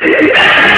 Sí,